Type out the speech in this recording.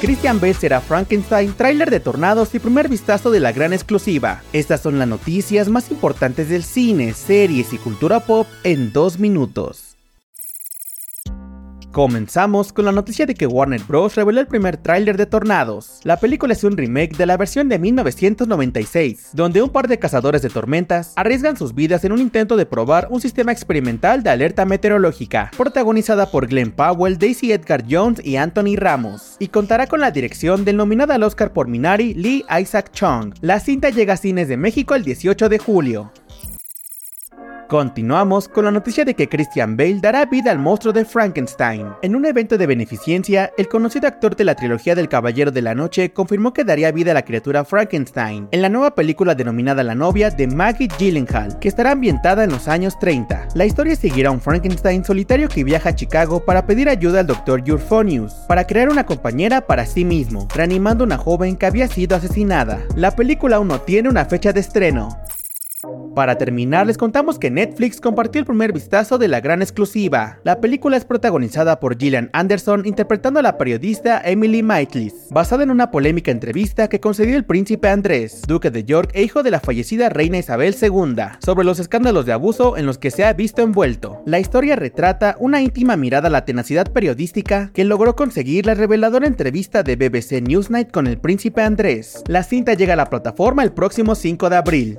Christian Bale será Frankenstein, tráiler de Tornados y primer vistazo de la gran exclusiva. Estas son las noticias más importantes del cine, series y cultura pop en dos minutos. Comenzamos con la noticia de que Warner Bros. reveló el primer tráiler de Tornados. La película es un remake de la versión de 1996, donde un par de cazadores de tormentas arriesgan sus vidas en un intento de probar un sistema experimental de alerta meteorológica, protagonizada por Glenn Powell, Daisy Edgar Jones y Anthony Ramos, y contará con la dirección del nominado al Oscar por Minari Lee Isaac Chung. La cinta llega a cines de México el 18 de julio. Continuamos con la noticia de que Christian Bale dará vida al monstruo de Frankenstein. En un evento de beneficencia, el conocido actor de la trilogía del Caballero de la Noche confirmó que daría vida a la criatura Frankenstein en la nueva película denominada La novia de Maggie Gyllenhaal, que estará ambientada en los años 30. La historia seguirá a un Frankenstein solitario que viaja a Chicago para pedir ayuda al Dr. Euphronius para crear una compañera para sí mismo, reanimando a una joven que había sido asesinada. La película aún no tiene una fecha de estreno. Para terminar, les contamos que Netflix compartió el primer vistazo de la gran exclusiva. La película es protagonizada por Gillian Anderson interpretando a la periodista Emily Maitlis, basada en una polémica entrevista que concedió el príncipe Andrés, duque de York e hijo de la fallecida reina Isabel II, sobre los escándalos de abuso en los que se ha visto envuelto. La historia retrata una íntima mirada a la tenacidad periodística que logró conseguir la reveladora entrevista de BBC Newsnight con el príncipe Andrés. La cinta llega a la plataforma el próximo 5 de abril.